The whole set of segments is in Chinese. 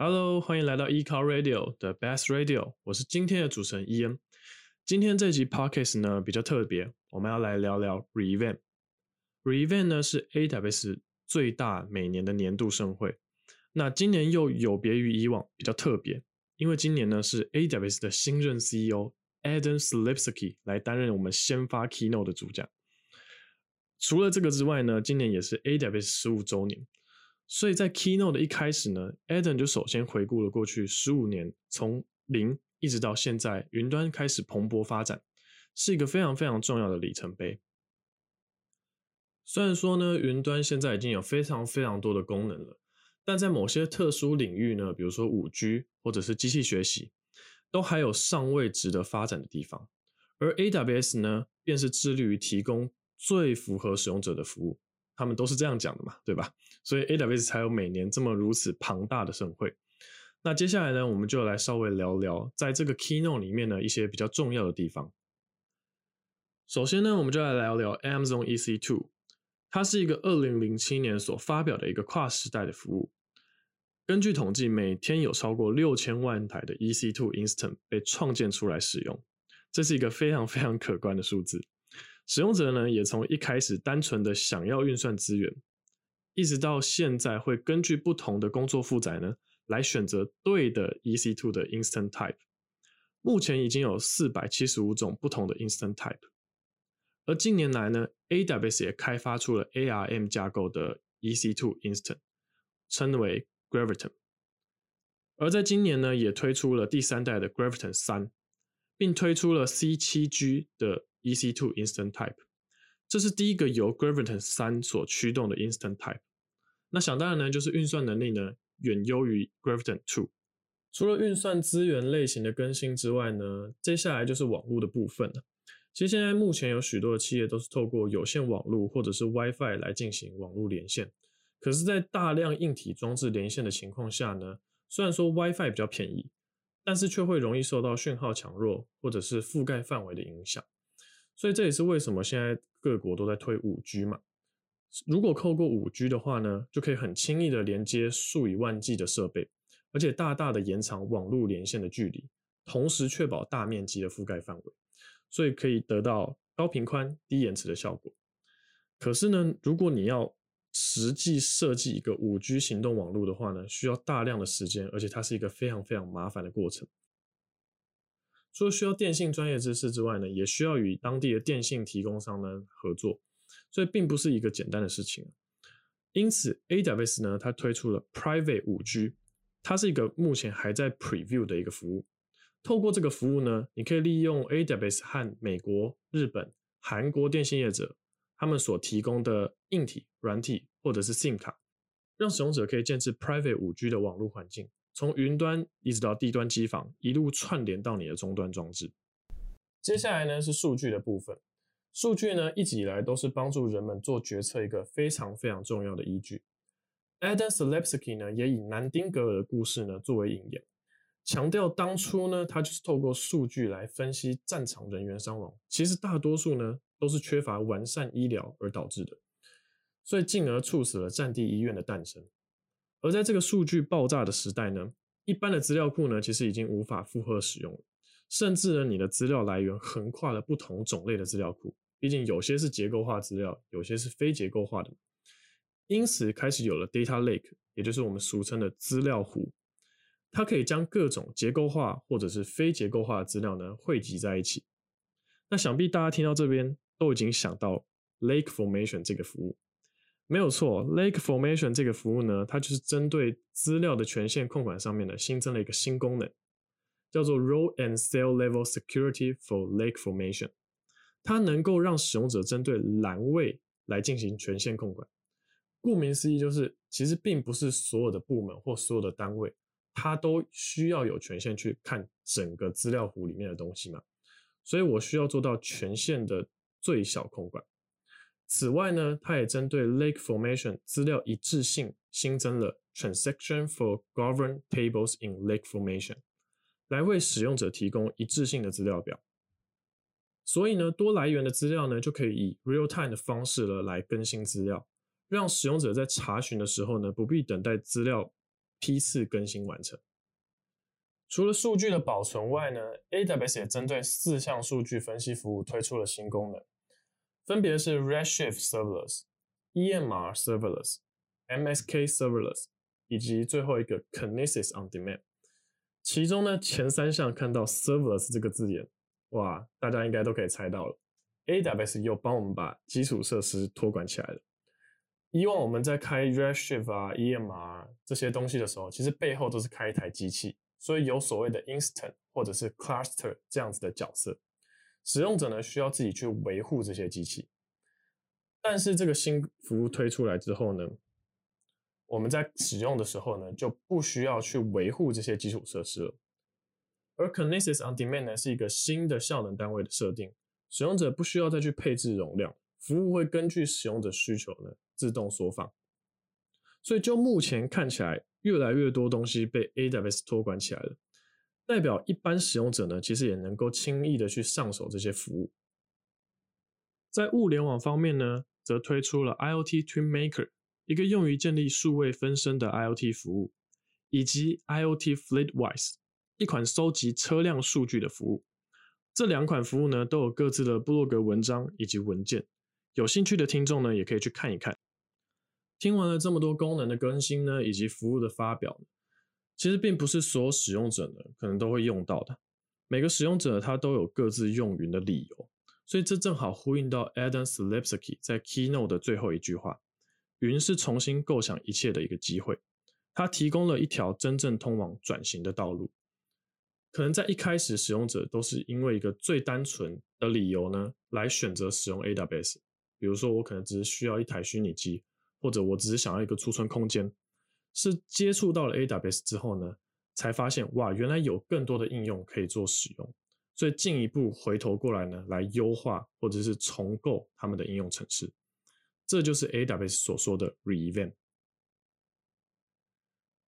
Hello，欢迎来到 eCar Radio 的 Best Radio，我是今天的主持人伊恩。今天这集 Podcast 呢比较特别，我们要来聊聊 Revent。Revent 呢是 AWS 最大每年的年度盛会，那今年又有别于以往，比较特别，因为今年呢是 AWS 的新任 CEO Adam Slipsky 来担任我们先发 Keynote 的主讲。除了这个之外呢，今年也是 AWS 十五周年。所以在 Keynote 的一开始呢，Adam 就首先回顾了过去十五年，从零一直到现在，云端开始蓬勃发展，是一个非常非常重要的里程碑。虽然说呢，云端现在已经有非常非常多的功能了，但在某些特殊领域呢，比如说五 G 或者是机器学习，都还有尚未值得发展的地方。而 AWS 呢，便是致力于提供最符合使用者的服务。他们都是这样讲的嘛，对吧？所以 AWS 才有每年这么如此庞大的盛会。那接下来呢，我们就来稍微聊聊在这个 Keynote 里面的一些比较重要的地方。首先呢，我们就来聊聊 Amazon EC2，它是一个2007年所发表的一个跨时代的服务。根据统计，每天有超过六千万台的 EC2 Instance 被创建出来使用，这是一个非常非常可观的数字。使用者呢，也从一开始单纯的想要运算资源，一直到现在会根据不同的工作负载呢，来选择对的 EC2 的 Instance Type。目前已经有四百七十五种不同的 Instance Type，而近年来呢，AWS 也开发出了 ARM 架构的 EC2 Instance，称为 Graviton。而在今年呢，也推出了第三代的 Graviton 三，并推出了 C7G 的。EC2 Instant Type，这是第一个由 Graviton 三所驱动的 Instant Type。那想当然呢，就是运算能力呢远优于 Graviton Two。除了运算资源类型的更新之外呢，接下来就是网络的部分了。其实现在目前有许多的企业都是透过有线网络或者是 WiFi 来进行网络连线。可是，在大量硬体装置连线的情况下呢，虽然说 WiFi 比较便宜，但是却会容易受到讯号强弱或者是覆盖范围的影响。所以这也是为什么现在各国都在推五 G 嘛。如果透过五 G 的话呢，就可以很轻易的连接数以万计的设备，而且大大的延长网络连线的距离，同时确保大面积的覆盖范围，所以可以得到高频宽、低延迟的效果。可是呢，如果你要实际设计一个五 G 行动网络的话呢，需要大量的时间，而且它是一个非常非常麻烦的过程。除了需要电信专业知识之外呢，也需要与当地的电信提供商呢合作，所以并不是一个简单的事情。因此，AWS 呢，它推出了 Private 5G，它是一个目前还在 Preview 的一个服务。透过这个服务呢，你可以利用 AWS 和美国、日本、韩国电信业者他们所提供的硬体、软体或者是 SIM 卡，让使用者可以建置 Private 5G 的网络环境。从云端一直到低端机房，一路串联到你的终端装置。接下来呢是数据的部分。数据呢一直以来都是帮助人们做决策一个非常非常重要的依据。Adam Selipsky 呢也以南丁格尔的故事呢作为引言，强调当初呢他就是透过数据来分析战场人员伤亡，其实大多数呢都是缺乏完善医疗而导致的，所以进而促使了战地医院的诞生。而在这个数据爆炸的时代呢，一般的资料库呢，其实已经无法负荷使用了，甚至呢，你的资料来源横跨了不同种类的资料库，毕竟有些是结构化资料，有些是非结构化的，因此开始有了 data lake，也就是我们俗称的资料湖，它可以将各种结构化或者是非结构化的资料呢汇集在一起。那想必大家听到这边都已经想到 Lake Formation 这个服务。没有错，Lake Formation 这个服务呢，它就是针对资料的权限控管上面呢，新增了一个新功能，叫做 Row and Cell Level Security for Lake Formation。它能够让使用者针对栏位来进行权限控管。顾名思义，就是其实并不是所有的部门或所有的单位，它都需要有权限去看整个资料湖里面的东西嘛。所以我需要做到权限的最小控管。此外呢，它也针对 Lake Formation 资料一致性新增了 Transaction for Govern Tables in Lake Formation，来为使用者提供一致性的资料表。所以呢，多来源的资料呢，就可以以 Real Time 的方式了来更新资料，让使用者在查询的时候呢，不必等待资料批次更新完成。除了数据的保存外呢，AWS 也针对四项数据分析服务推出了新功能，分别是 Redshift Serverless、EMR Serverless、MSK Serverless 以及最后一个 Kinesis On Demand。其中呢，前三项看到 Serverless 这个字眼，哇，大家应该都可以猜到了，AWS 又帮我们把基础设施托管起来了。以往我们在开 Redshift 啊、EMR 这些东西的时候，其实背后都是开一台机器。所以有所谓的 instance 或者是 cluster 这样子的角色，使用者呢需要自己去维护这些机器。但是这个新服务推出来之后呢，我们在使用的时候呢就不需要去维护这些基础设施了。而 Kinesis on Demand 呢是一个新的效能单位的设定，使用者不需要再去配置容量，服务会根据使用者需求呢自动缩放。所以就目前看起来，越来越多东西被 AWS 托管起来了，代表一般使用者呢，其实也能够轻易的去上手这些服务。在物联网方面呢，则推出了 IoT Twin Maker，一个用于建立数位分身的 IoT 服务，以及 IoT FleetWise，一款收集车辆数据的服务。这两款服务呢，都有各自的部落格文章以及文件，有兴趣的听众呢，也可以去看一看。听完了这么多功能的更新呢，以及服务的发表，其实并不是所有使用者呢可能都会用到的。每个使用者他都有各自用云的理由，所以这正好呼应到 Adam s l i p s k y 在 Keynote 的最后一句话：云是重新构想一切的一个机会。它提供了一条真正通往转型的道路。可能在一开始，使用者都是因为一个最单纯的理由呢来选择使用 AWS，比如说我可能只是需要一台虚拟机。或者我只是想要一个储存空间，是接触到了 AWS 之后呢，才发现哇，原来有更多的应用可以做使用，所以进一步回头过来呢，来优化或者是重构他们的应用程式，这就是 AWS 所说的 Re-Event。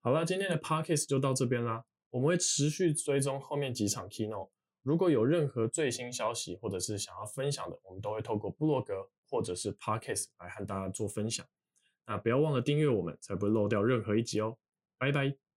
好了，今天的 Podcast 就到这边啦，我们会持续追踪后面几场 Keynote，如果有任何最新消息或者是想要分享的，我们都会透过部落格或者是 Podcast 来和大家做分享。那不要忘了订阅我们，才不会漏掉任何一集哦。拜拜。